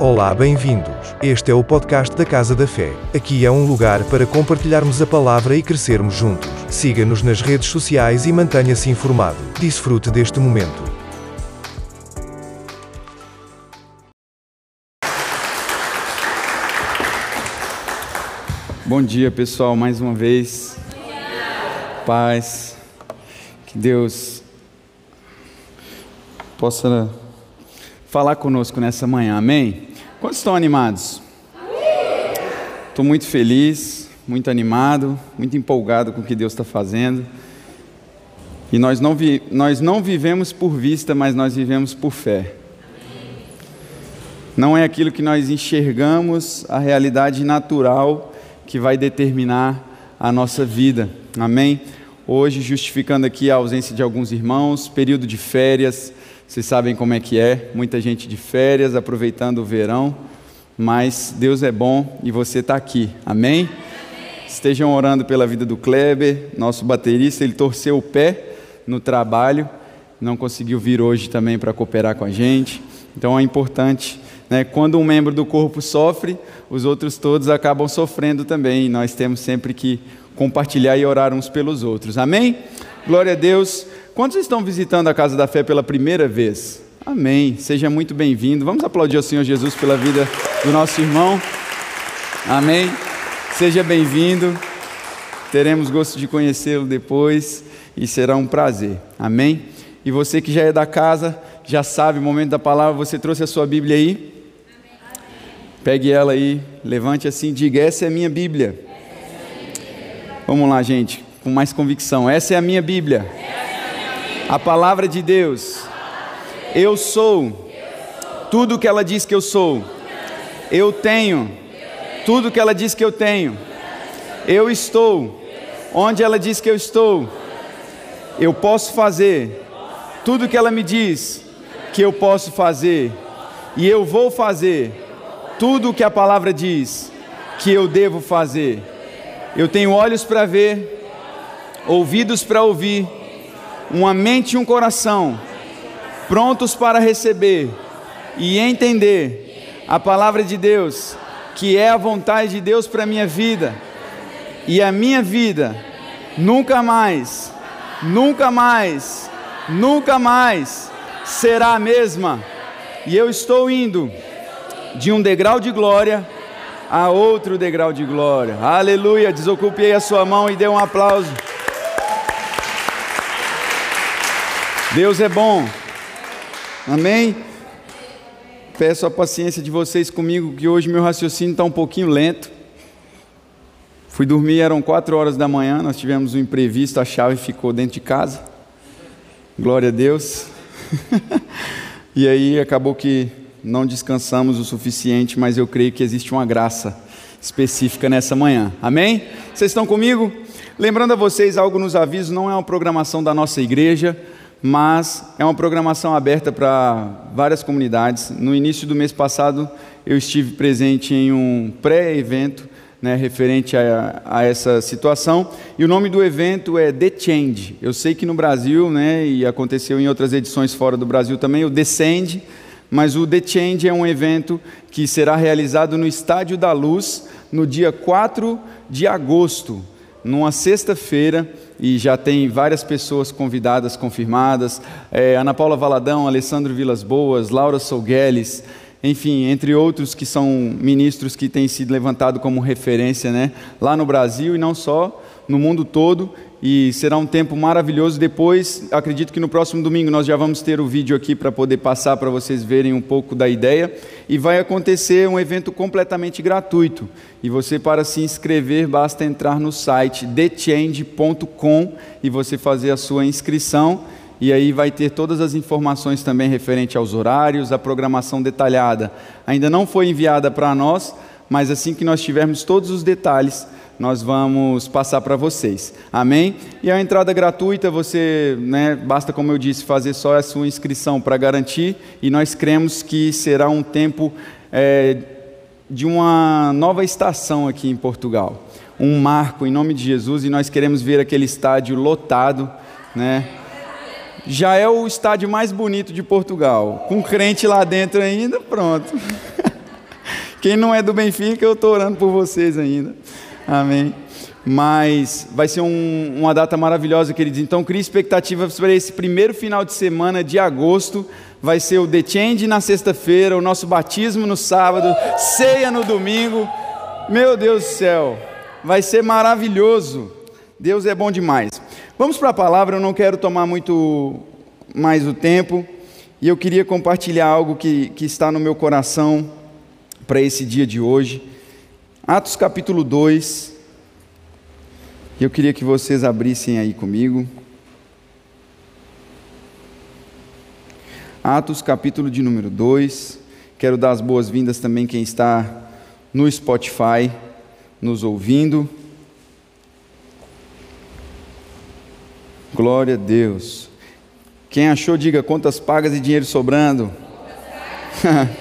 Olá, bem-vindos. Este é o podcast da Casa da Fé. Aqui é um lugar para compartilharmos a palavra e crescermos juntos. Siga-nos nas redes sociais e mantenha-se informado. Desfrute deste momento. Bom dia, pessoal, mais uma vez. Paz. Que Deus possa falar conosco nessa manhã, amém? Quantos estão animados? Estou muito feliz, muito animado, muito empolgado com o que Deus está fazendo. E nós não, vi, nós não vivemos por vista, mas nós vivemos por fé. Não é aquilo que nós enxergamos, a realidade natural que vai determinar a nossa vida, amém? Hoje, justificando aqui a ausência de alguns irmãos, período de férias, vocês sabem como é que é, muita gente de férias, aproveitando o verão, mas Deus é bom e você está aqui, amém? Estejam orando pela vida do Kleber, nosso baterista, ele torceu o pé no trabalho, não conseguiu vir hoje também para cooperar com a gente, então é importante, né, quando um membro do corpo sofre, os outros todos acabam sofrendo também, e nós temos sempre que compartilhar e orar uns pelos outros, amém? Glória a Deus. Quantos estão visitando a Casa da Fé pela primeira vez? Amém. Seja muito bem-vindo. Vamos aplaudir ao Senhor Jesus pela vida do nosso irmão. Amém. Seja bem-vindo. Teremos gosto de conhecê-lo depois e será um prazer. Amém. E você que já é da casa, já sabe o momento da palavra, você trouxe a sua Bíblia aí? Pegue ela aí, levante assim, diga: Essa é a minha Bíblia. Vamos lá, gente, com mais convicção. Essa é a minha Bíblia. A palavra de Deus. Eu sou tudo que ela diz que eu sou. Eu tenho tudo que ela diz que eu tenho. Eu estou onde ela diz que eu estou. Eu posso fazer tudo que ela me diz que eu posso fazer. E eu vou fazer tudo o que a palavra diz que eu devo fazer. Eu tenho olhos para ver, ouvidos para ouvir uma mente e um coração prontos para receber e entender a palavra de Deus, que é a vontade de Deus para a minha vida, e a minha vida nunca mais, nunca mais, nunca mais será a mesma, e eu estou indo de um degrau de glória a outro degrau de glória, aleluia. Desocupe aí a sua mão e dê um aplauso. Deus é bom. Amém? Peço a paciência de vocês comigo, que hoje meu raciocínio está um pouquinho lento. Fui dormir, eram quatro horas da manhã, nós tivemos um imprevisto, a chave ficou dentro de casa. Glória a Deus. e aí acabou que não descansamos o suficiente, mas eu creio que existe uma graça específica nessa manhã. Amém? Vocês estão comigo? Lembrando a vocês, algo nos avisos, não é uma programação da nossa igreja mas é uma programação aberta para várias comunidades. No início do mês passado, eu estive presente em um pré-evento né, referente a, a, essa situação, e o nome do evento é The Change. Eu sei que no Brasil, né, e aconteceu em outras edições fora do Brasil também, o Descend, mas o The Change é um evento que será realizado no Estádio da Luz no dia 4 de agosto, numa sexta-feira e já tem várias pessoas convidadas, confirmadas. É, Ana Paula Valadão, Alessandro Vilas Boas, Laura Sougueles, enfim, entre outros que são ministros que têm sido levantados como referência né, lá no Brasil e não só, no mundo todo e será um tempo maravilhoso. Depois, acredito que no próximo domingo nós já vamos ter o vídeo aqui para poder passar para vocês verem um pouco da ideia. E vai acontecer um evento completamente gratuito. E você, para se inscrever, basta entrar no site thechange.com e você fazer a sua inscrição. E aí vai ter todas as informações também referente aos horários, a programação detalhada. Ainda não foi enviada para nós, mas assim que nós tivermos todos os detalhes, nós vamos passar para vocês. Amém? E a entrada gratuita, você, né, basta, como eu disse, fazer só a sua inscrição para garantir, e nós cremos que será um tempo é, de uma nova estação aqui em Portugal. Um marco em nome de Jesus, e nós queremos ver aquele estádio lotado, né? Já é o estádio mais bonito de Portugal. Com crente lá dentro ainda, pronto. Quem não é do Benfica, eu estou orando por vocês ainda. Amém. Mas vai ser um, uma data maravilhosa, queridos. Então, crie expectativas para esse primeiro final de semana de agosto. Vai ser o The Change na sexta-feira, o nosso batismo no sábado, ceia no domingo. Meu Deus do céu, vai ser maravilhoso. Deus é bom demais. Vamos para a palavra, eu não quero tomar muito mais o tempo. E eu queria compartilhar algo que, que está no meu coração para esse dia de hoje. Atos capítulo 2. E eu queria que vocês abrissem aí comigo. Atos capítulo de número 2. Quero dar as boas-vindas também quem está no Spotify nos ouvindo. Glória a Deus. Quem achou, diga contas pagas e dinheiro sobrando.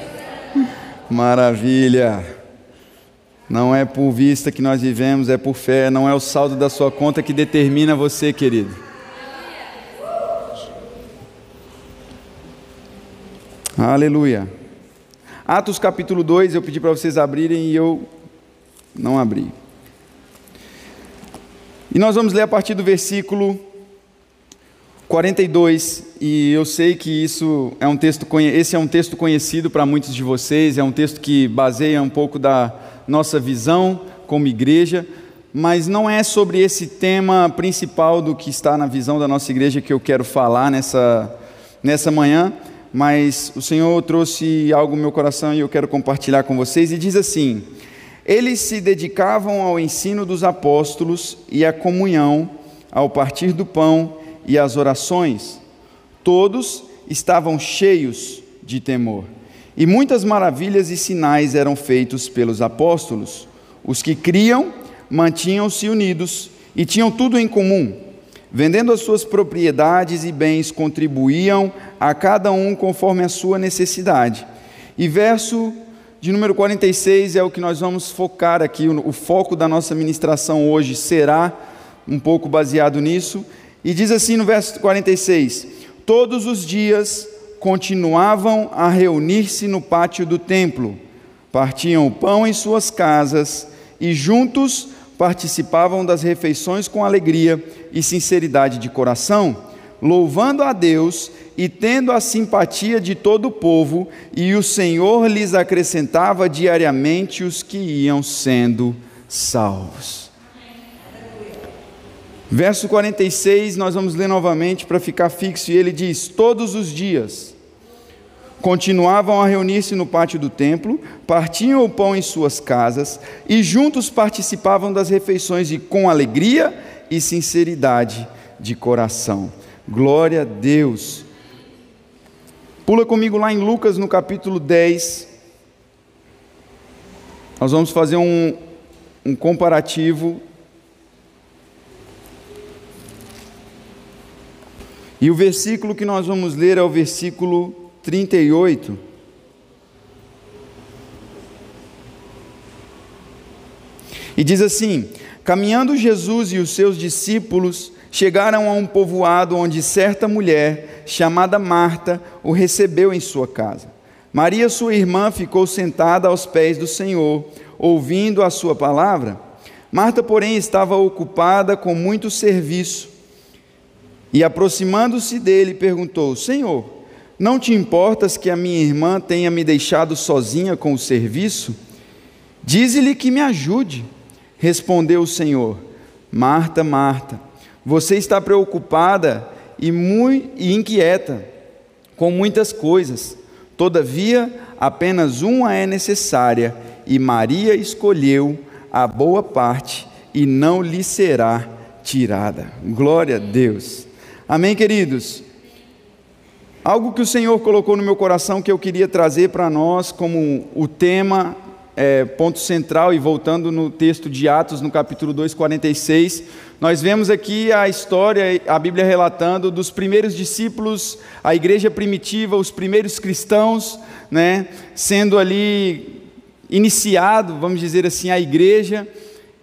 Maravilha. Não é por vista que nós vivemos, é por fé. Não é o saldo da sua conta que determina você, querido. Aleluia. Atos capítulo 2, eu pedi para vocês abrirem e eu não abri. E nós vamos ler a partir do versículo 42, e eu sei que isso é um texto, esse é um texto conhecido para muitos de vocês, é um texto que baseia um pouco da nossa visão como igreja, mas não é sobre esse tema principal do que está na visão da nossa igreja que eu quero falar nessa, nessa manhã, mas o Senhor trouxe algo no meu coração e eu quero compartilhar com vocês, e diz assim: Eles se dedicavam ao ensino dos apóstolos e à comunhão, ao partir do pão e às orações. Todos estavam cheios de temor. E muitas maravilhas e sinais eram feitos pelos apóstolos. Os que criam mantinham-se unidos e tinham tudo em comum. Vendendo as suas propriedades e bens, contribuíam a cada um conforme a sua necessidade. E verso de número 46 é o que nós vamos focar aqui. O foco da nossa ministração hoje será um pouco baseado nisso. E diz assim no verso 46: Todos os dias continuavam a reunir-se no pátio do templo, partiam o pão em suas casas e juntos participavam das refeições com alegria e sinceridade de coração, louvando a Deus e tendo a simpatia de todo o povo, e o Senhor lhes acrescentava diariamente os que iam sendo salvos. Verso 46, nós vamos ler novamente para ficar fixo, e ele diz: Todos os dias continuavam a reunir-se no pátio do templo, partiam o pão em suas casas e juntos participavam das refeições e com alegria e sinceridade de coração. Glória a Deus. Pula comigo lá em Lucas no capítulo 10. Nós vamos fazer um, um comparativo. E o versículo que nós vamos ler é o versículo 38. E diz assim: Caminhando Jesus e os seus discípulos chegaram a um povoado onde certa mulher, chamada Marta, o recebeu em sua casa. Maria, sua irmã, ficou sentada aos pés do Senhor, ouvindo a sua palavra. Marta, porém, estava ocupada com muito serviço. E aproximando-se dele, perguntou: Senhor, não te importas que a minha irmã tenha me deixado sozinha com o serviço? Dize-lhe que me ajude. Respondeu o Senhor: Marta, Marta, você está preocupada e muito inquieta com muitas coisas. Todavia, apenas uma é necessária, e Maria escolheu a boa parte, e não lhe será tirada. Glória a Deus. Amém, queridos. Algo que o Senhor colocou no meu coração que eu queria trazer para nós como o tema, é, ponto central, e voltando no texto de Atos, no capítulo 2, 46, nós vemos aqui a história, a Bíblia relatando dos primeiros discípulos, a igreja primitiva, os primeiros cristãos, né, sendo ali iniciado, vamos dizer assim, a igreja.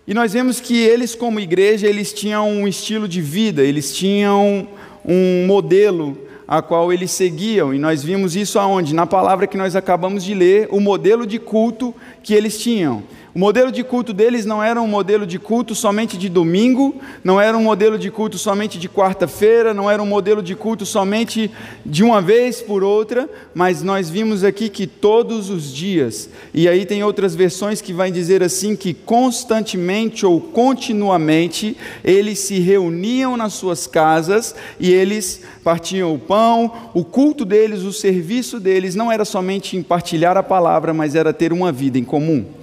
E nós vemos que eles, como igreja, eles tinham um estilo de vida, eles tinham um modelo a qual eles seguiam. E nós vimos isso aonde? Na palavra que nós acabamos de ler, o modelo de culto que eles tinham. O modelo de culto deles não era um modelo de culto somente de domingo, não era um modelo de culto somente de quarta-feira, não era um modelo de culto somente de uma vez por outra, mas nós vimos aqui que todos os dias, e aí tem outras versões que vai dizer assim que constantemente ou continuamente eles se reuniam nas suas casas e eles partiam o pão, o culto deles, o serviço deles não era somente em partilhar a palavra, mas era ter uma vida em comum.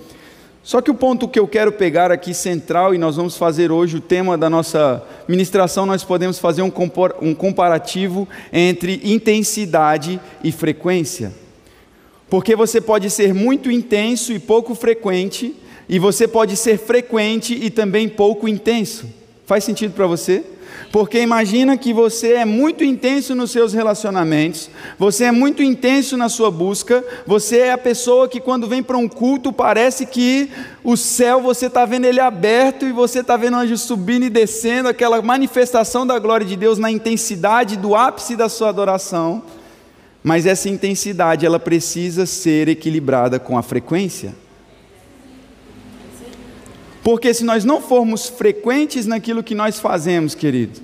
Só que o ponto que eu quero pegar aqui central, e nós vamos fazer hoje o tema da nossa ministração, nós podemos fazer um comparativo entre intensidade e frequência. Porque você pode ser muito intenso e pouco frequente, e você pode ser frequente e também pouco intenso. Faz sentido para você? Porque imagina que você é muito intenso nos seus relacionamentos, você é muito intenso na sua busca, você é a pessoa que quando vem para um culto parece que o céu você está vendo ele aberto e você está vendo anjos subindo e descendo, aquela manifestação da glória de Deus na intensidade do ápice da sua adoração. Mas essa intensidade ela precisa ser equilibrada com a frequência. Porque se nós não formos frequentes naquilo que nós fazemos, querido,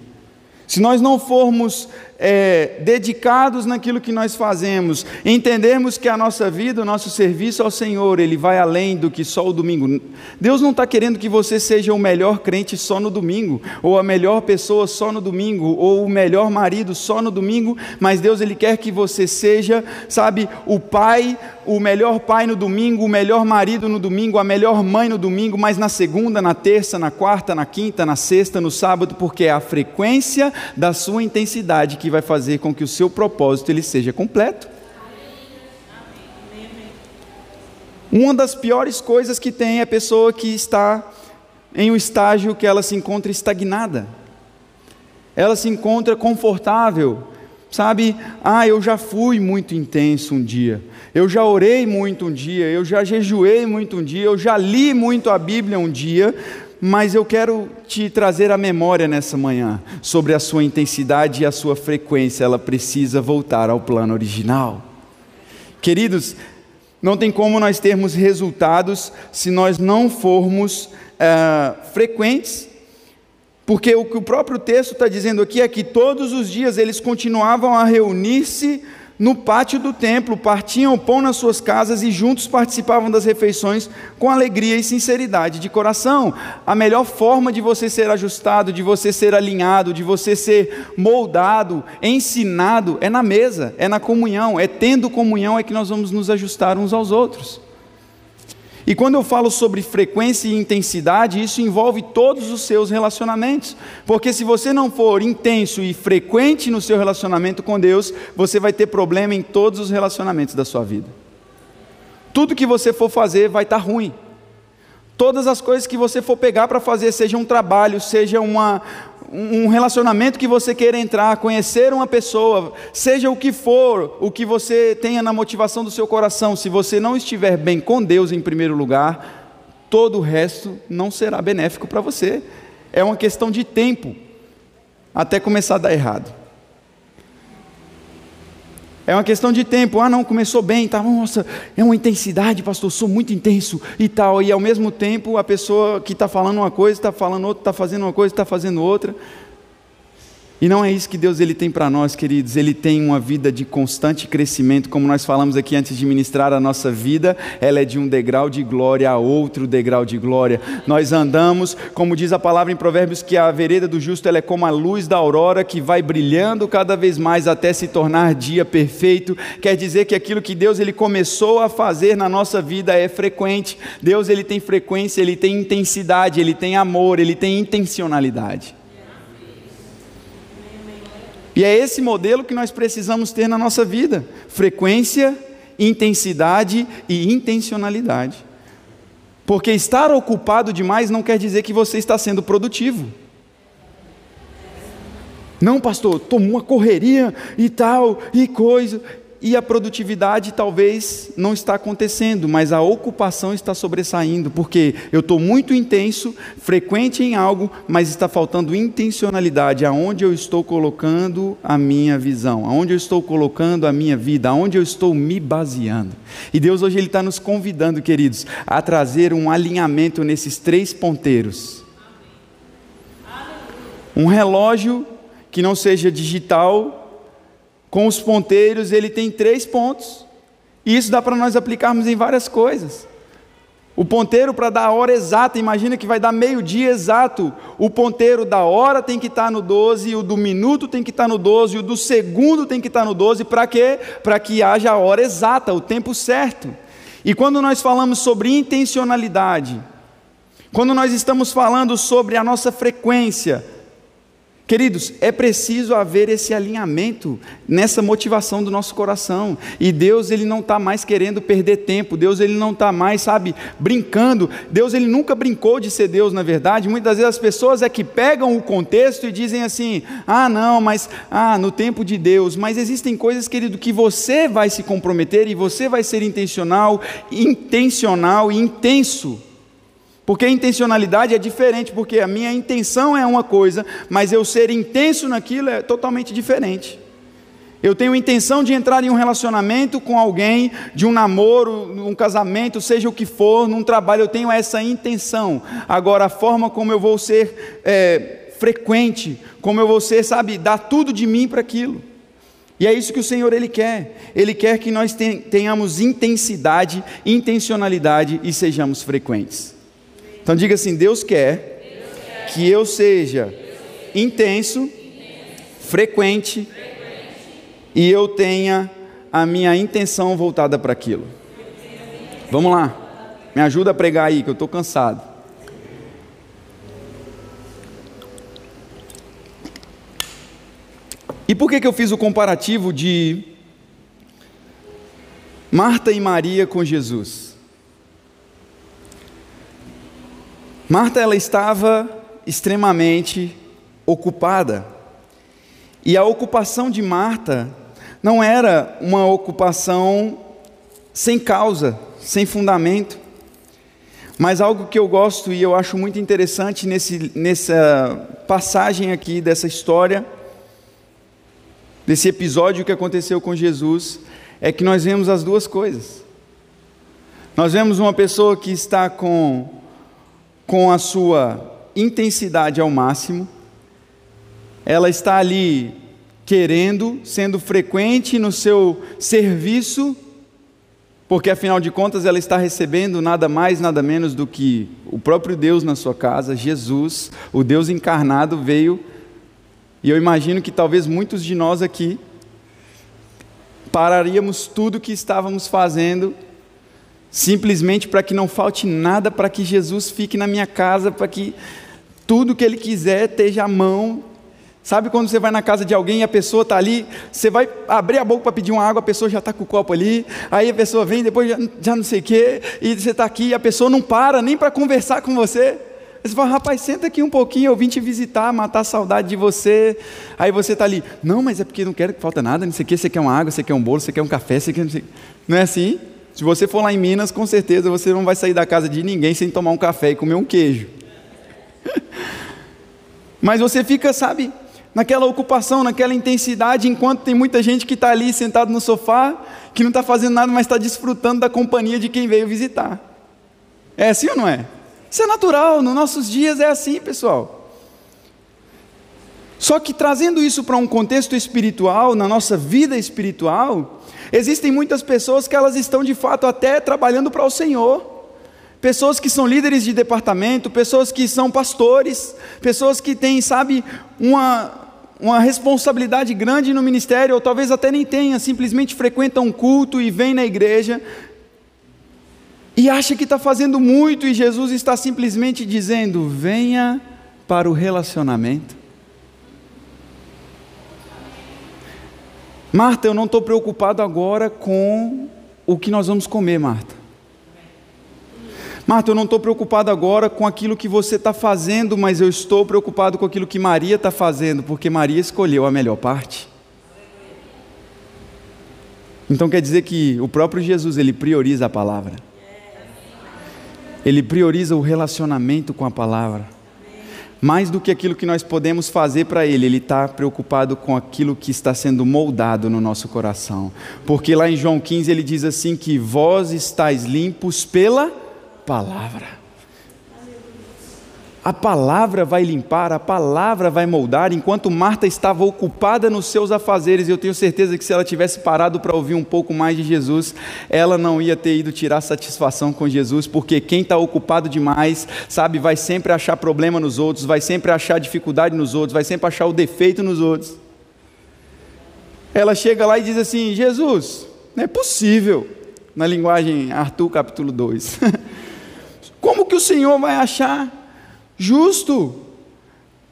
se nós não formos é, dedicados naquilo que nós fazemos, entendermos que a nossa vida, o nosso serviço ao Senhor, ele vai além do que só o domingo. Deus não está querendo que você seja o melhor crente só no domingo, ou a melhor pessoa só no domingo, ou o melhor marido só no domingo, mas Deus ele quer que você seja, sabe, o pai, o melhor pai no domingo, o melhor marido no domingo, a melhor mãe no domingo, mas na segunda, na terça, na quarta, na quinta, na sexta, no sábado, porque é a frequência da sua intensidade que vai fazer com que o seu propósito ele seja completo. Uma das piores coisas que tem é a pessoa que está em um estágio que ela se encontra estagnada. Ela se encontra confortável, sabe? Ah, eu já fui muito intenso um dia. Eu já orei muito um dia, eu já jejuei muito um dia, eu já li muito a Bíblia um dia, mas eu quero te trazer a memória nessa manhã sobre a sua intensidade e a sua frequência, ela precisa voltar ao plano original. Queridos, não tem como nós termos resultados se nós não formos é, frequentes, porque o que o próprio texto está dizendo aqui é que todos os dias eles continuavam a reunir-se no pátio do templo, partiam pão nas suas casas e juntos participavam das refeições com alegria e sinceridade de coração. A melhor forma de você ser ajustado, de você ser alinhado, de você ser moldado, ensinado, é na mesa, é na comunhão, é tendo comunhão é que nós vamos nos ajustar uns aos outros. E quando eu falo sobre frequência e intensidade, isso envolve todos os seus relacionamentos. Porque se você não for intenso e frequente no seu relacionamento com Deus, você vai ter problema em todos os relacionamentos da sua vida. Tudo que você for fazer vai estar ruim. Todas as coisas que você for pegar para fazer, seja um trabalho, seja uma, um relacionamento que você queira entrar, conhecer uma pessoa, seja o que for, o que você tenha na motivação do seu coração, se você não estiver bem com Deus em primeiro lugar, todo o resto não será benéfico para você. É uma questão de tempo até começar a dar errado. É uma questão de tempo. Ah, não, começou bem, tá, nossa, é uma intensidade, pastor, sou muito intenso e tal. E ao mesmo tempo, a pessoa que está falando uma coisa, está falando outra, está fazendo uma coisa, está fazendo outra. E não é isso que Deus ele tem para nós, queridos. Ele tem uma vida de constante crescimento, como nós falamos aqui antes de ministrar a nossa vida, ela é de um degrau de glória a outro degrau de glória. Nós andamos, como diz a palavra em Provérbios, que a vereda do justo ela é como a luz da aurora que vai brilhando cada vez mais até se tornar dia perfeito. Quer dizer que aquilo que Deus ele começou a fazer na nossa vida é frequente. Deus ele tem frequência, ele tem intensidade, ele tem amor, ele tem intencionalidade. E é esse modelo que nós precisamos ter na nossa vida: frequência, intensidade e intencionalidade. Porque estar ocupado demais não quer dizer que você está sendo produtivo. Não, pastor, tomou uma correria e tal, e coisa. E a produtividade talvez não está acontecendo, mas a ocupação está sobressaindo, porque eu estou muito intenso, frequente em algo, mas está faltando intencionalidade, aonde eu estou colocando a minha visão, aonde eu estou colocando a minha vida, aonde eu estou me baseando. E Deus hoje Ele está nos convidando, queridos, a trazer um alinhamento nesses três ponteiros. Um relógio que não seja digital, com os ponteiros, ele tem três pontos. E isso dá para nós aplicarmos em várias coisas. O ponteiro para dar a hora exata, imagina que vai dar meio-dia exato. O ponteiro da hora tem que estar tá no 12, o do minuto tem que estar tá no 12, o do segundo tem que estar tá no 12, para quê? Para que haja a hora exata, o tempo certo. E quando nós falamos sobre intencionalidade, quando nós estamos falando sobre a nossa frequência, Queridos, é preciso haver esse alinhamento nessa motivação do nosso coração. E Deus ele não está mais querendo perder tempo. Deus ele não está mais, sabe, brincando. Deus ele nunca brincou de ser Deus, na verdade. Muitas vezes as pessoas é que pegam o contexto e dizem assim: ah, não, mas ah, no tempo de Deus. Mas existem coisas, querido, que você vai se comprometer e você vai ser intencional, intencional e intenso porque intencionalidade é diferente, porque a minha intenção é uma coisa, mas eu ser intenso naquilo é totalmente diferente. Eu tenho intenção de entrar em um relacionamento com alguém, de um namoro, um casamento, seja o que for, num trabalho, eu tenho essa intenção. Agora, a forma como eu vou ser é, frequente, como eu vou ser, sabe, dar tudo de mim para aquilo. E é isso que o Senhor Ele quer. Ele quer que nós tenhamos intensidade, intencionalidade e sejamos frequentes. Então diga assim: Deus quer que eu seja intenso, frequente e eu tenha a minha intenção voltada para aquilo. Vamos lá, me ajuda a pregar aí, que eu estou cansado. E por que, que eu fiz o comparativo de Marta e Maria com Jesus? Marta ela estava extremamente ocupada. E a ocupação de Marta não era uma ocupação sem causa, sem fundamento. Mas algo que eu gosto e eu acho muito interessante nesse, nessa passagem aqui, dessa história, desse episódio que aconteceu com Jesus, é que nós vemos as duas coisas. Nós vemos uma pessoa que está com com a sua intensidade ao máximo, ela está ali querendo, sendo frequente no seu serviço, porque afinal de contas ela está recebendo nada mais, nada menos do que o próprio Deus na sua casa, Jesus, o Deus encarnado veio, e eu imagino que talvez muitos de nós aqui pararíamos tudo que estávamos fazendo simplesmente para que não falte nada, para que Jesus fique na minha casa, para que tudo que Ele quiser esteja à mão. Sabe quando você vai na casa de alguém e a pessoa está ali, você vai abrir a boca para pedir uma água, a pessoa já está com o copo ali, aí a pessoa vem, depois já, já não sei o quê, e você está aqui e a pessoa não para nem para conversar com você. Você fala, rapaz, senta aqui um pouquinho, eu vim te visitar, matar a saudade de você. Aí você está ali, não, mas é porque não quero que falta nada, não sei o que, você quer uma água, você quer um bolo, você quer um café, você quer. Não é assim? Se você for lá em Minas, com certeza você não vai sair da casa de ninguém sem tomar um café e comer um queijo. Mas você fica, sabe, naquela ocupação, naquela intensidade, enquanto tem muita gente que está ali sentado no sofá, que não está fazendo nada, mas está desfrutando da companhia de quem veio visitar. É assim ou não é? Isso é natural, nos nossos dias é assim, pessoal. Só que trazendo isso para um contexto espiritual, na nossa vida espiritual, Existem muitas pessoas que elas estão de fato até trabalhando para o Senhor. Pessoas que são líderes de departamento, pessoas que são pastores, pessoas que têm, sabe, uma, uma responsabilidade grande no ministério, ou talvez até nem tenha, simplesmente frequentam um culto e vêm na igreja, e acha que está fazendo muito, e Jesus está simplesmente dizendo: venha para o relacionamento. Marta, eu não estou preocupado agora com o que nós vamos comer, Marta. Marta, eu não estou preocupado agora com aquilo que você está fazendo, mas eu estou preocupado com aquilo que Maria está fazendo, porque Maria escolheu a melhor parte. Então quer dizer que o próprio Jesus, ele prioriza a palavra. Ele prioriza o relacionamento com a palavra. Mais do que aquilo que nós podemos fazer para Ele, Ele está preocupado com aquilo que está sendo moldado no nosso coração. Porque lá em João 15 ele diz assim: que vós estáis limpos pela palavra. A palavra vai limpar, a palavra vai moldar. Enquanto Marta estava ocupada nos seus afazeres, eu tenho certeza que se ela tivesse parado para ouvir um pouco mais de Jesus, ela não ia ter ido tirar satisfação com Jesus, porque quem está ocupado demais, sabe, vai sempre achar problema nos outros, vai sempre achar dificuldade nos outros, vai sempre achar o defeito nos outros. Ela chega lá e diz assim: Jesus, não é possível, na linguagem Arthur capítulo 2. Como que o Senhor vai achar? Justo.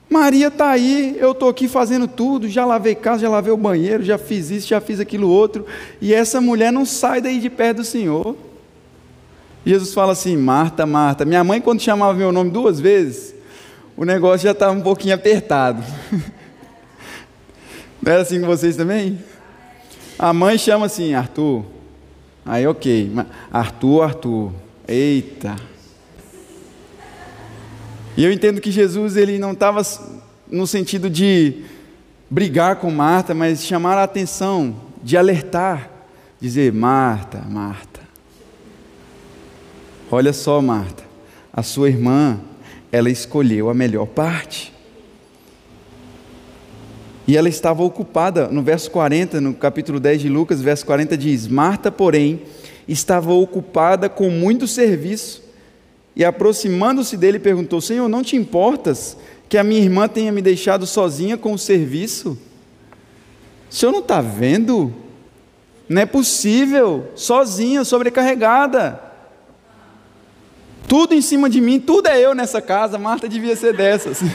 Maria está aí, eu estou aqui fazendo tudo, já lavei casa, já lavei o banheiro, já fiz isso, já fiz aquilo outro, e essa mulher não sai daí de perto do Senhor. Jesus fala assim: Marta, Marta. Minha mãe, quando chamava meu nome duas vezes, o negócio já estava um pouquinho apertado. Não era assim com vocês também? A mãe chama assim, Arthur. Aí, ok. Arthur, Arthur. Eita. E eu entendo que Jesus ele não estava no sentido de brigar com Marta, mas chamar a atenção, de alertar, dizer: Marta, Marta, olha só, Marta, a sua irmã, ela escolheu a melhor parte. E ela estava ocupada, no verso 40, no capítulo 10 de Lucas, verso 40 diz: Marta, porém, estava ocupada com muito serviço. E aproximando-se dele, perguntou: Senhor, não te importas que a minha irmã tenha me deixado sozinha com o serviço? O senhor não está vendo? Não é possível, sozinha, sobrecarregada. Tudo em cima de mim, tudo é eu nessa casa. Marta devia ser dessas.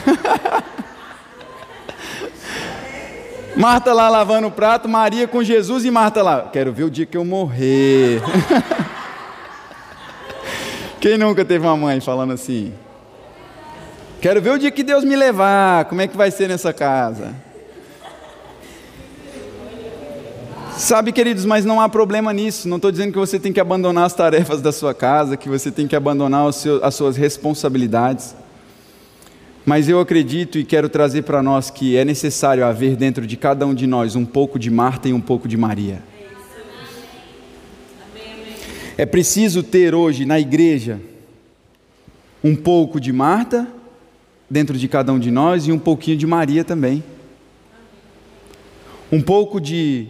Marta lá lavando o prato, Maria com Jesus e Marta lá. Quero ver o dia que eu morrer. Quem nunca teve uma mãe falando assim? Quero ver o dia que Deus me levar, como é que vai ser nessa casa? Sabe, queridos, mas não há problema nisso. Não estou dizendo que você tem que abandonar as tarefas da sua casa, que você tem que abandonar seu, as suas responsabilidades. Mas eu acredito e quero trazer para nós que é necessário haver dentro de cada um de nós um pouco de Marta e um pouco de Maria. É preciso ter hoje na igreja um pouco de Marta dentro de cada um de nós e um pouquinho de Maria também. Um pouco de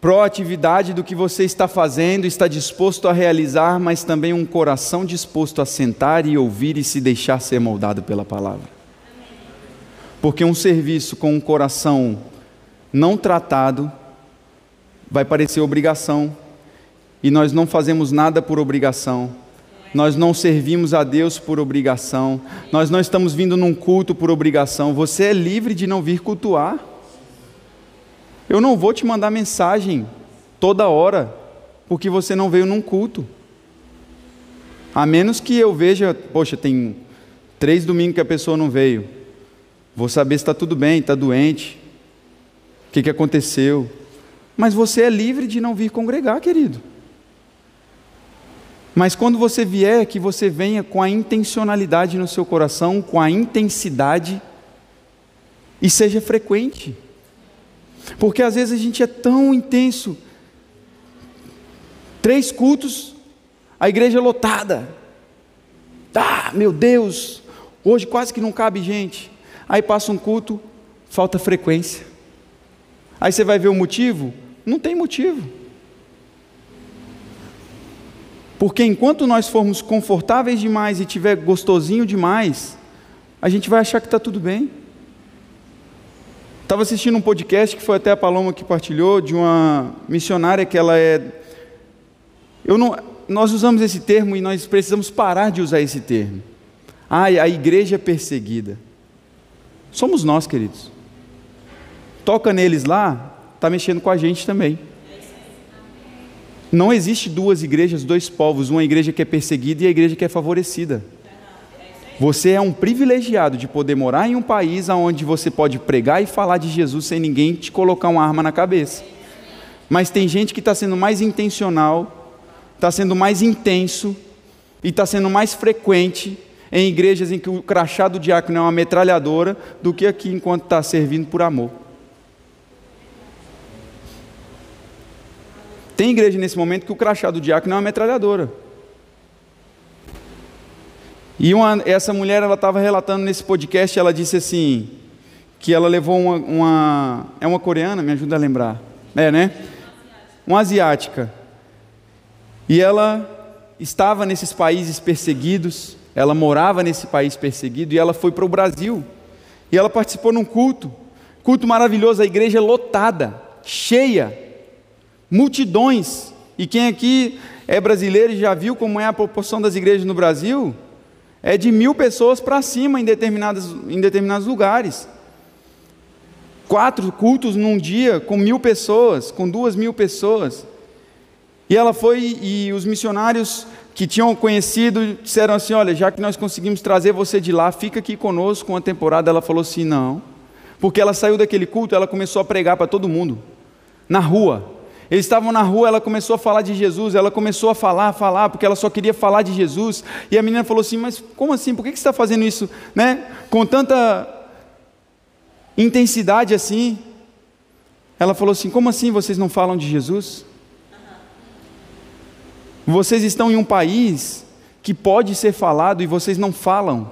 proatividade do que você está fazendo, está disposto a realizar, mas também um coração disposto a sentar e ouvir e se deixar ser moldado pela palavra. Porque um serviço com um coração não tratado vai parecer obrigação, e nós não fazemos nada por obrigação, nós não servimos a Deus por obrigação, nós não estamos vindo num culto por obrigação, você é livre de não vir cultuar. Eu não vou te mandar mensagem toda hora, porque você não veio num culto. A menos que eu veja, poxa, tem três domingos que a pessoa não veio. Vou saber se está tudo bem, está doente, o que, que aconteceu. Mas você é livre de não vir congregar, querido. Mas quando você vier, que você venha com a intencionalidade no seu coração, com a intensidade e seja frequente. Porque às vezes a gente é tão intenso. Três cultos, a igreja lotada. Ah, meu Deus, hoje quase que não cabe gente. Aí passa um culto, falta frequência. Aí você vai ver o motivo? Não tem motivo. Porque enquanto nós formos confortáveis demais e tiver gostosinho demais, a gente vai achar que está tudo bem. Estava assistindo um podcast que foi até a Paloma que partilhou, de uma missionária que ela é. Eu não, nós usamos esse termo e nós precisamos parar de usar esse termo. Ah, a igreja é perseguida. Somos nós, queridos. Toca neles lá, está mexendo com a gente também. Não existe duas igrejas, dois povos, uma igreja que é perseguida e a igreja que é favorecida. Você é um privilegiado de poder morar em um país onde você pode pregar e falar de Jesus sem ninguém te colocar uma arma na cabeça. Mas tem gente que está sendo mais intencional, está sendo mais intenso e está sendo mais frequente em igrejas em que o crachá do diácono é uma metralhadora do que aqui enquanto está servindo por amor. Tem igreja nesse momento que o crachá do diácono é uma metralhadora. E uma, essa mulher, ela estava relatando nesse podcast, ela disse assim, que ela levou uma, uma, É uma coreana, me ajuda a lembrar. É, né? Uma asiática. E ela estava nesses países perseguidos, ela morava nesse país perseguido, e ela foi para o Brasil. E ela participou num culto, culto maravilhoso, a igreja lotada, cheia, multidões. E quem aqui é brasileiro e já viu como é a proporção das igrejas no Brasil? É de mil pessoas para cima em, determinados, em determinados lugares. Quatro cultos num dia com mil pessoas, com duas mil pessoas. E ela foi, e os missionários que tinham conhecido disseram assim: Olha, já que nós conseguimos trazer você de lá, fica aqui conosco uma temporada. Ela falou assim: Não, porque ela saiu daquele culto, ela começou a pregar para todo mundo, na rua. Eles estavam na rua, ela começou a falar de Jesus, ela começou a falar, falar, porque ela só queria falar de Jesus. E a menina falou assim: Mas como assim? Por que você está fazendo isso né? com tanta intensidade assim? Ela falou assim: Como assim vocês não falam de Jesus? Vocês estão em um país que pode ser falado e vocês não falam.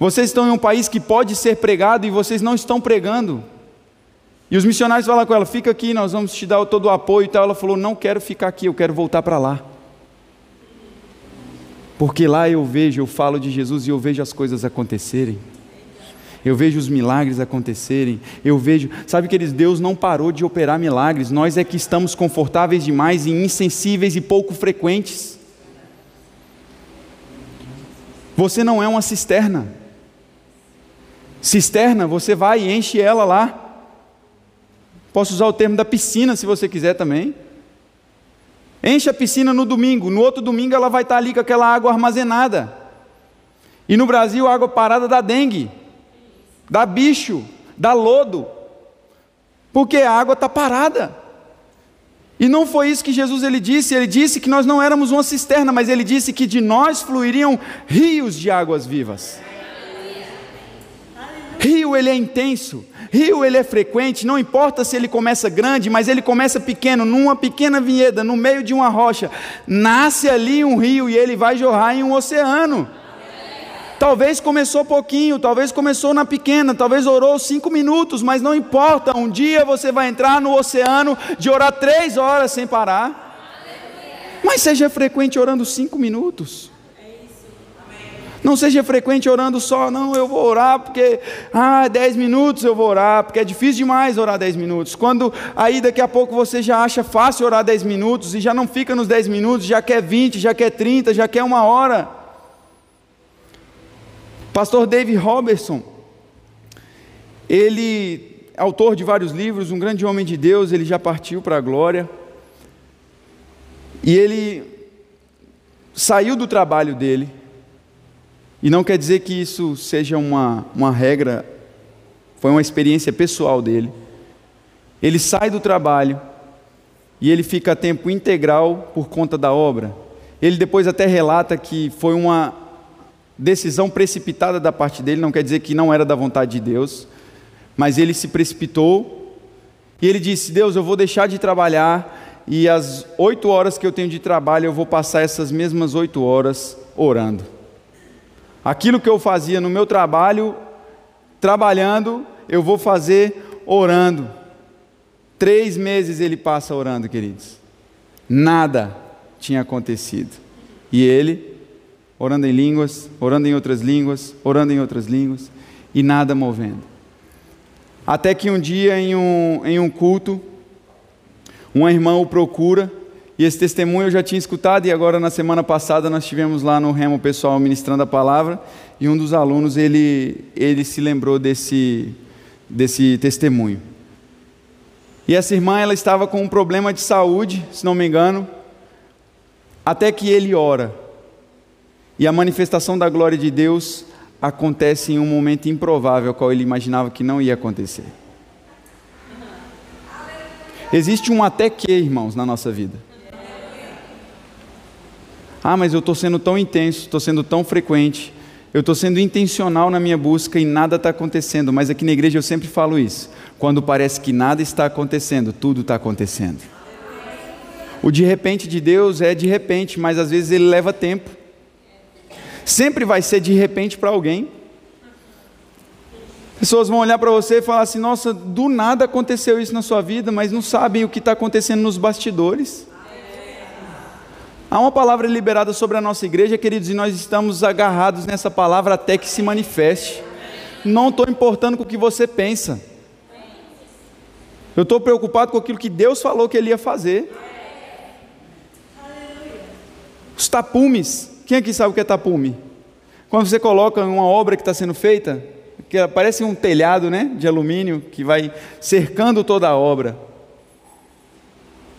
Vocês estão em um país que pode ser pregado e vocês não estão pregando. E os missionários falaram com ela: fica aqui, nós vamos te dar todo o apoio e tal. Ela falou: não quero ficar aqui, eu quero voltar para lá. Porque lá eu vejo, eu falo de Jesus e eu vejo as coisas acontecerem. Eu vejo os milagres acontecerem. Eu vejo, sabe que Deus não parou de operar milagres. Nós é que estamos confortáveis demais e insensíveis e pouco frequentes. Você não é uma cisterna. Cisterna, você vai e enche ela lá. Posso usar o termo da piscina se você quiser também. Enche a piscina no domingo, no outro domingo ela vai estar ali com aquela água armazenada. E no Brasil, a água parada dá dengue, dá bicho, dá lodo, porque a água está parada. E não foi isso que Jesus ele disse, ele disse que nós não éramos uma cisterna, mas ele disse que de nós fluiriam rios de águas vivas. Rio ele é intenso, rio ele é frequente, não importa se ele começa grande, mas ele começa pequeno, numa pequena vinheta, no meio de uma rocha, nasce ali um rio e ele vai jorrar em um oceano. Talvez começou pouquinho, talvez começou na pequena, talvez orou cinco minutos, mas não importa, um dia você vai entrar no oceano de orar três horas sem parar. Mas seja frequente orando cinco minutos. Não seja frequente orando só, não, eu vou orar porque, ah, 10 minutos eu vou orar, porque é difícil demais orar 10 minutos. Quando aí daqui a pouco você já acha fácil orar 10 minutos e já não fica nos 10 minutos, já quer 20, já quer 30, já quer uma hora. Pastor David Robertson, ele, autor de vários livros, um grande homem de Deus, ele já partiu para a glória. E ele saiu do trabalho dele e não quer dizer que isso seja uma, uma regra, foi uma experiência pessoal dele. Ele sai do trabalho e ele fica a tempo integral por conta da obra. Ele depois até relata que foi uma decisão precipitada da parte dele, não quer dizer que não era da vontade de Deus, mas ele se precipitou e ele disse: Deus, eu vou deixar de trabalhar e as oito horas que eu tenho de trabalho eu vou passar essas mesmas oito horas orando. Aquilo que eu fazia no meu trabalho, trabalhando, eu vou fazer orando. Três meses ele passa orando, queridos. Nada tinha acontecido. E ele, orando em línguas, orando em outras línguas, orando em outras línguas, e nada movendo. Até que um dia, em um, em um culto, uma irmã o procura e esse testemunho eu já tinha escutado e agora na semana passada nós tivemos lá no Remo pessoal ministrando a palavra e um dos alunos ele ele se lembrou desse desse testemunho. E essa irmã ela estava com um problema de saúde, se não me engano, até que ele ora. E a manifestação da glória de Deus acontece em um momento improvável, qual ele imaginava que não ia acontecer. Existe um até que, irmãos, na nossa vida. Ah, mas eu estou sendo tão intenso, estou sendo tão frequente, eu estou sendo intencional na minha busca e nada está acontecendo. Mas aqui na igreja eu sempre falo isso. Quando parece que nada está acontecendo, tudo está acontecendo. O de repente de Deus é de repente, mas às vezes ele leva tempo. Sempre vai ser de repente para alguém. Pessoas vão olhar para você e falar assim: nossa, do nada aconteceu isso na sua vida, mas não sabem o que está acontecendo nos bastidores. Há uma palavra liberada sobre a nossa igreja, queridos, e nós estamos agarrados nessa palavra até que se manifeste. Não estou importando com o que você pensa. Eu estou preocupado com aquilo que Deus falou que Ele ia fazer. Os tapumes. Quem aqui sabe o que é tapume? Quando você coloca uma obra que está sendo feita, que parece um telhado né, de alumínio que vai cercando toda a obra.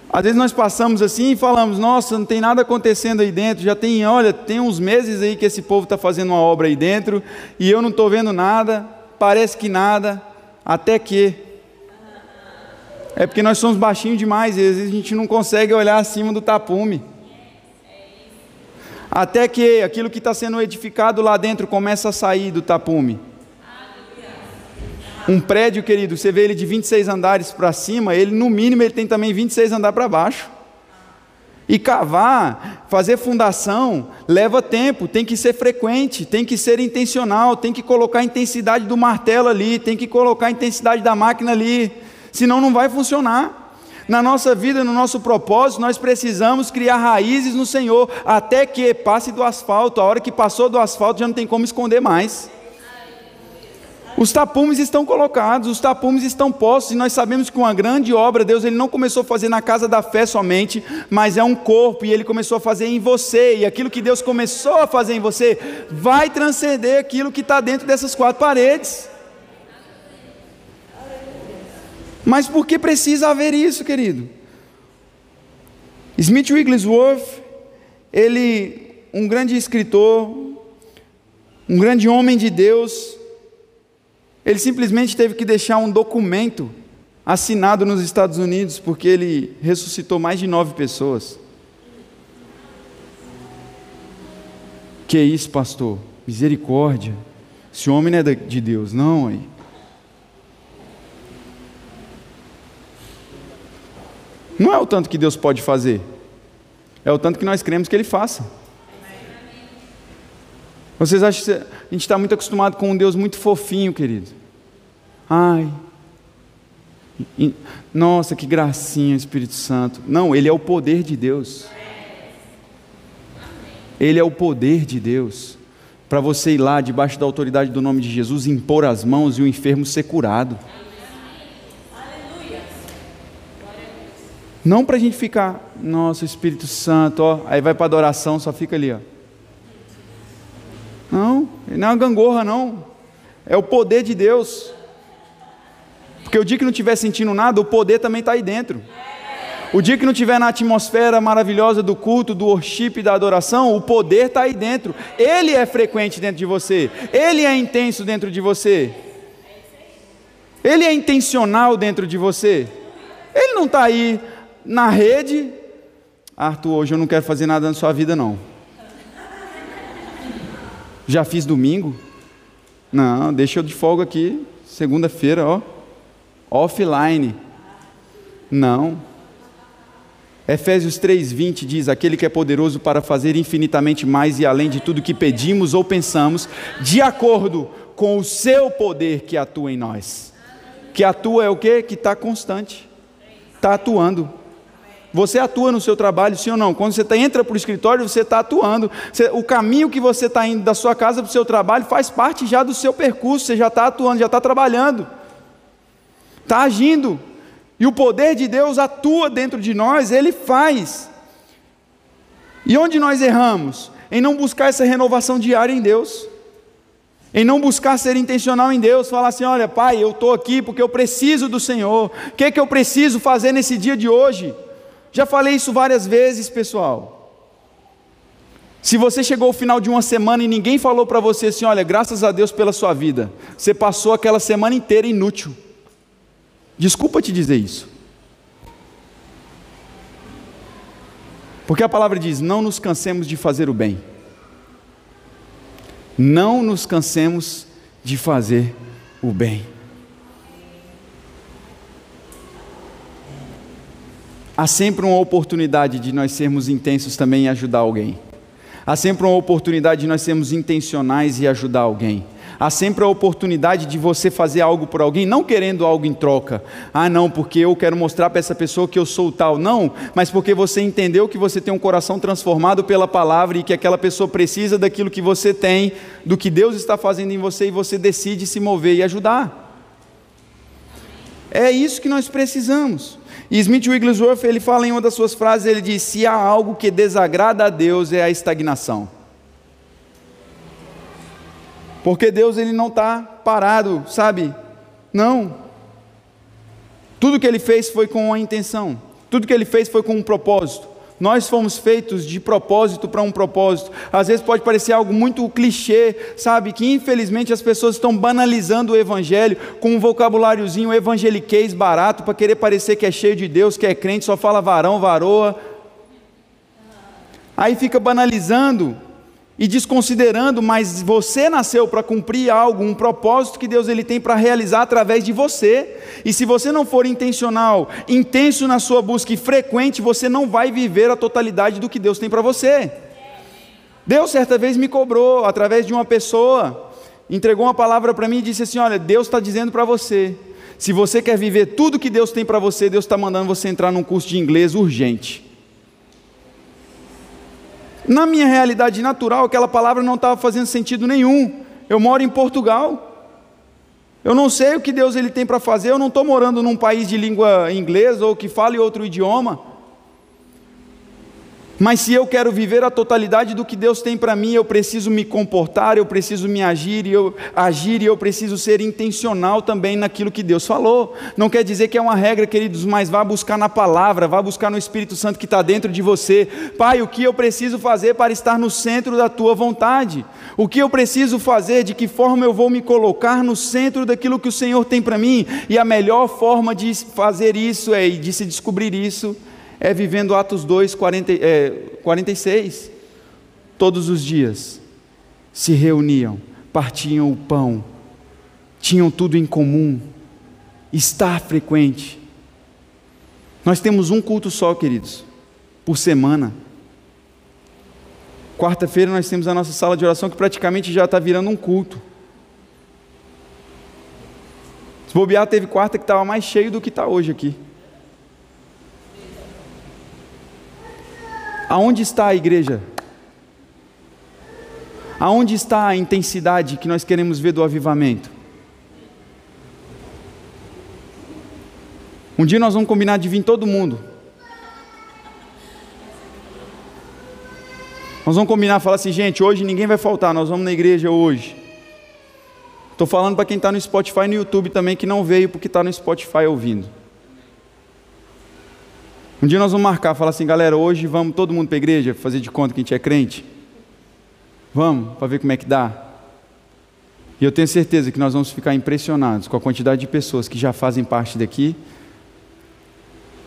Às vezes nós passamos assim e falamos, nossa, não tem nada acontecendo aí dentro, já tem, olha, tem uns meses aí que esse povo está fazendo uma obra aí dentro, e eu não estou vendo nada, parece que nada, até que. É porque nós somos baixinhos demais, e às vezes a gente não consegue olhar acima do tapume. Até que aquilo que está sendo edificado lá dentro começa a sair do tapume. Um prédio, querido, você vê ele de 26 andares para cima, ele no mínimo ele tem também 26 andares para baixo. E cavar, fazer fundação, leva tempo, tem que ser frequente, tem que ser intencional, tem que colocar a intensidade do martelo ali, tem que colocar a intensidade da máquina ali, senão não vai funcionar. Na nossa vida, no nosso propósito, nós precisamos criar raízes no Senhor, até que passe do asfalto, a hora que passou do asfalto já não tem como esconder mais. Os tapumes estão colocados, os tapumes estão postos, e nós sabemos que uma grande obra, Deus ele não começou a fazer na casa da fé somente, mas é um corpo, e ele começou a fazer em você, e aquilo que Deus começou a fazer em você, vai transcender aquilo que está dentro dessas quatro paredes. Mas por que precisa haver isso, querido? Smith Wigglesworth, ele, um grande escritor, um grande homem de Deus, ele simplesmente teve que deixar um documento assinado nos Estados Unidos, porque ele ressuscitou mais de nove pessoas. Que isso, pastor? Misericórdia. Esse homem não é de Deus, não, aí. Não é o tanto que Deus pode fazer, é o tanto que nós queremos que Ele faça. Vocês acham que a gente está muito acostumado com um Deus muito fofinho, querido? Ai, nossa, que gracinha, Espírito Santo. Não, Ele é o poder de Deus. Ele é o poder de Deus. Para você ir lá, debaixo da autoridade do nome de Jesus, impor as mãos e o enfermo ser curado. Não para a gente ficar, nossa, Espírito Santo, ó, aí vai para adoração, só fica ali, ó. Não, não é uma gangorra, não. É o poder de Deus. Porque o dia que não estiver sentindo nada, o poder também está aí dentro. O dia que não estiver na atmosfera maravilhosa do culto, do worship, da adoração, o poder está aí dentro. Ele é frequente dentro de você. Ele é intenso dentro de você. Ele é intencional dentro de você. Ele não está aí na rede. Arthur, hoje eu não quero fazer nada na sua vida, não. Já fiz domingo? Não, deixa eu de folga aqui. Segunda-feira, ó offline. Não. Efésios 3:20 diz: "Aquele que é poderoso para fazer infinitamente mais e além de tudo que pedimos ou pensamos, de acordo com o seu poder que atua em nós." Que atua é o que? Que está constante, está atuando. Você atua no seu trabalho, sim ou não? Quando você tá, entra para o escritório, você está atuando. Você, o caminho que você está indo da sua casa para o seu trabalho faz parte já do seu percurso. Você já está atuando, já está trabalhando está agindo. E o poder de Deus atua dentro de nós, ele faz. E onde nós erramos? Em não buscar essa renovação diária em Deus. Em não buscar ser intencional em Deus, falar assim: olha, Pai, eu estou aqui porque eu preciso do Senhor. O que é que eu preciso fazer nesse dia de hoje? Já falei isso várias vezes, pessoal. Se você chegou ao final de uma semana e ninguém falou para você assim: olha, graças a Deus pela sua vida, você passou aquela semana inteira inútil. Desculpa te dizer isso. Porque a palavra diz: não nos cansemos de fazer o bem. Não nos cansemos de fazer o bem. Há sempre uma oportunidade de nós sermos intensos também em ajudar alguém. Há sempre uma oportunidade de nós sermos intencionais e ajudar alguém. Há sempre a oportunidade de você fazer algo por alguém, não querendo algo em troca. Ah, não, porque eu quero mostrar para essa pessoa que eu sou tal. Não, mas porque você entendeu que você tem um coração transformado pela palavra e que aquela pessoa precisa daquilo que você tem, do que Deus está fazendo em você e você decide se mover e ajudar. É isso que nós precisamos. E Smith Wigglesworth, ele fala em uma das suas frases, ele diz: se há algo que desagrada a Deus é a estagnação. Porque Deus ele não está parado, sabe? Não. Tudo que ele fez foi com uma intenção. Tudo que ele fez foi com um propósito. Nós fomos feitos de propósito para um propósito. Às vezes pode parecer algo muito clichê, sabe? Que infelizmente as pessoas estão banalizando o evangelho com um vocabuláriozinho evangeliquez barato para querer parecer que é cheio de Deus, que é crente, só fala varão, varoa. Aí fica banalizando e desconsiderando, mas você nasceu para cumprir algo, um propósito que Deus ele tem para realizar através de você. E se você não for intencional, intenso na sua busca e frequente, você não vai viver a totalidade do que Deus tem para você. Deus certa vez me cobrou através de uma pessoa, entregou uma palavra para mim e disse assim: Olha, Deus está dizendo para você, se você quer viver tudo que Deus tem para você, Deus está mandando você entrar num curso de inglês urgente. Na minha realidade natural, aquela palavra não estava fazendo sentido nenhum. Eu moro em Portugal. Eu não sei o que Deus ele tem para fazer. Eu não estou morando num país de língua inglesa ou que fale outro idioma. Mas se eu quero viver a totalidade do que Deus tem para mim, eu preciso me comportar, eu preciso me agir e eu agir e eu preciso ser intencional também naquilo que Deus falou. Não quer dizer que é uma regra, queridos, mas vá buscar na palavra, vá buscar no Espírito Santo que está dentro de você. Pai, o que eu preciso fazer para estar no centro da tua vontade? O que eu preciso fazer? De que forma eu vou me colocar no centro daquilo que o Senhor tem para mim? E a melhor forma de fazer isso é de se descobrir isso é vivendo Atos 2, 40, é, 46. Todos os dias se reuniam, partiam o pão, tinham tudo em comum, estar frequente. Nós temos um culto só, queridos, por semana. Quarta-feira nós temos a nossa sala de oração que praticamente já está virando um culto. Se bobear, teve quarta que estava mais cheio do que está hoje aqui. Aonde está a igreja? Aonde está a intensidade que nós queremos ver do avivamento? Um dia nós vamos combinar de vir todo mundo. Nós vamos combinar, falar assim, gente, hoje ninguém vai faltar, nós vamos na igreja hoje. Estou falando para quem está no Spotify e no YouTube também, que não veio porque está no Spotify ouvindo. Um dia nós vamos marcar, falar assim, galera, hoje vamos todo mundo para a igreja, fazer de conta que a gente é crente. Vamos, para ver como é que dá. E eu tenho certeza que nós vamos ficar impressionados com a quantidade de pessoas que já fazem parte daqui,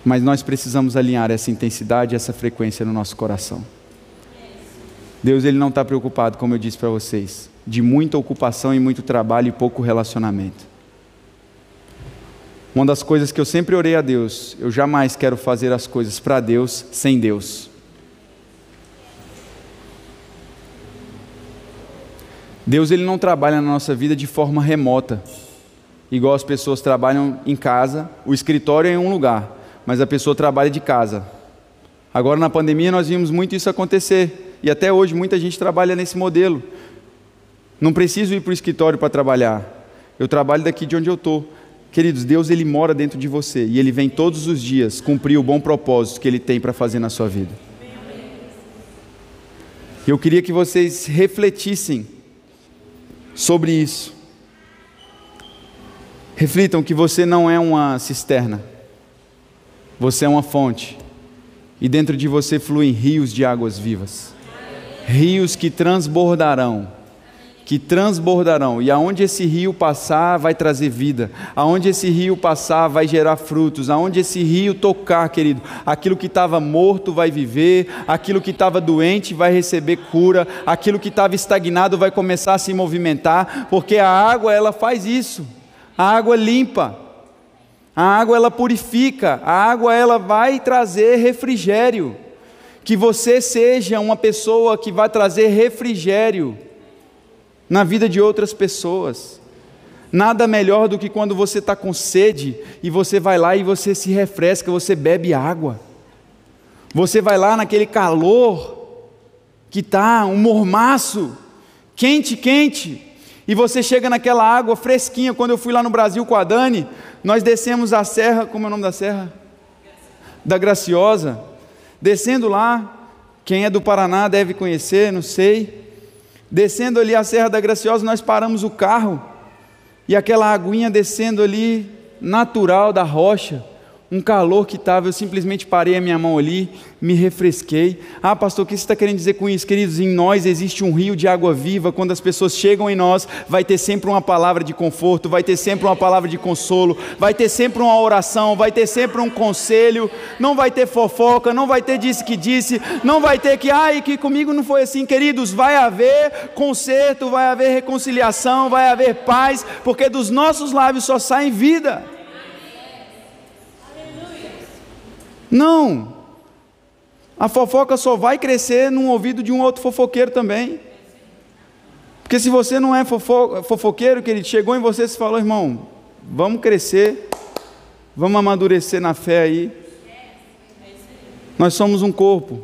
mas nós precisamos alinhar essa intensidade, essa frequência no nosso coração. Deus ele não está preocupado, como eu disse para vocês, de muita ocupação e muito trabalho e pouco relacionamento. Uma das coisas que eu sempre orei a Deus, eu jamais quero fazer as coisas para Deus sem Deus. Deus ele não trabalha na nossa vida de forma remota, igual as pessoas trabalham em casa, o escritório é em um lugar, mas a pessoa trabalha de casa. Agora na pandemia nós vimos muito isso acontecer, e até hoje muita gente trabalha nesse modelo. Não preciso ir para o escritório para trabalhar, eu trabalho daqui de onde eu estou. Queridos, Deus ele mora dentro de você e ele vem todos os dias cumprir o bom propósito que ele tem para fazer na sua vida. Eu queria que vocês refletissem sobre isso. Reflitam que você não é uma cisterna, você é uma fonte, e dentro de você fluem rios de águas vivas rios que transbordarão que transbordarão, e aonde esse rio passar vai trazer vida, aonde esse rio passar vai gerar frutos, aonde esse rio tocar, querido, aquilo que estava morto vai viver, aquilo que estava doente vai receber cura, aquilo que estava estagnado vai começar a se movimentar, porque a água ela faz isso, a água limpa. A água ela purifica, a água ela vai trazer refrigério. Que você seja uma pessoa que vai trazer refrigério na vida de outras pessoas. Nada melhor do que quando você está com sede e você vai lá e você se refresca, você bebe água. Você vai lá naquele calor que está um mormaço, quente, quente, e você chega naquela água fresquinha. Quando eu fui lá no Brasil com a Dani, nós descemos a serra, como é o nome da serra? Da Graciosa. Descendo lá, quem é do Paraná deve conhecer, não sei. Descendo ali a Serra da Graciosa, nós paramos o carro e aquela aguinha descendo ali, natural da rocha, um calor que estava, eu simplesmente parei a minha mão ali, me refresquei. Ah, pastor, o que você está querendo dizer com isso, queridos? Em nós existe um rio de água viva, quando as pessoas chegam em nós, vai ter sempre uma palavra de conforto, vai ter sempre uma palavra de consolo, vai ter sempre uma oração, vai ter sempre um conselho, não vai ter fofoca, não vai ter disse que disse, não vai ter que, ai, que comigo não foi assim, queridos, vai haver conserto, vai haver reconciliação, vai haver paz, porque dos nossos lábios só sai vida. Não. A fofoca só vai crescer num ouvido de um outro fofoqueiro também. Porque se você não é fofo, fofoqueiro, que ele chegou em você e falou, irmão, vamos crescer, vamos amadurecer na fé aí. Nós somos um corpo.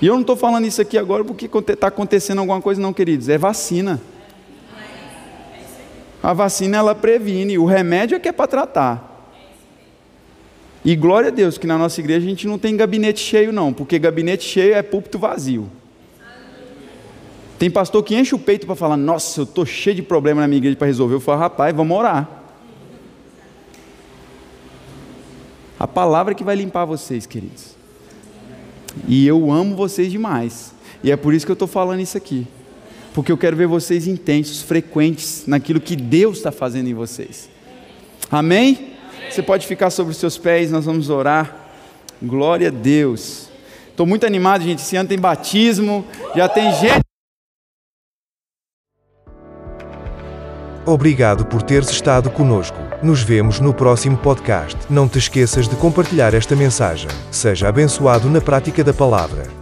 E eu não estou falando isso aqui agora porque está acontecendo alguma coisa, não, queridos. É vacina. A vacina ela previne, o remédio é que é para tratar. E glória a Deus que na nossa igreja a gente não tem gabinete cheio, não, porque gabinete cheio é púlpito vazio. Tem pastor que enche o peito para falar: Nossa, eu estou cheio de problema na minha igreja para resolver. Eu falo: Rapaz, vamos orar. A palavra que vai limpar vocês, queridos. E eu amo vocês demais. E é por isso que eu estou falando isso aqui. Porque eu quero ver vocês intensos, frequentes naquilo que Deus está fazendo em vocês. Amém? Você pode ficar sobre os seus pés, nós vamos orar. Glória a Deus. Estou muito animado, gente. Esse ano tem batismo, já tem gente. Obrigado por teres estado conosco. Nos vemos no próximo podcast. Não te esqueças de compartilhar esta mensagem. Seja abençoado na prática da palavra.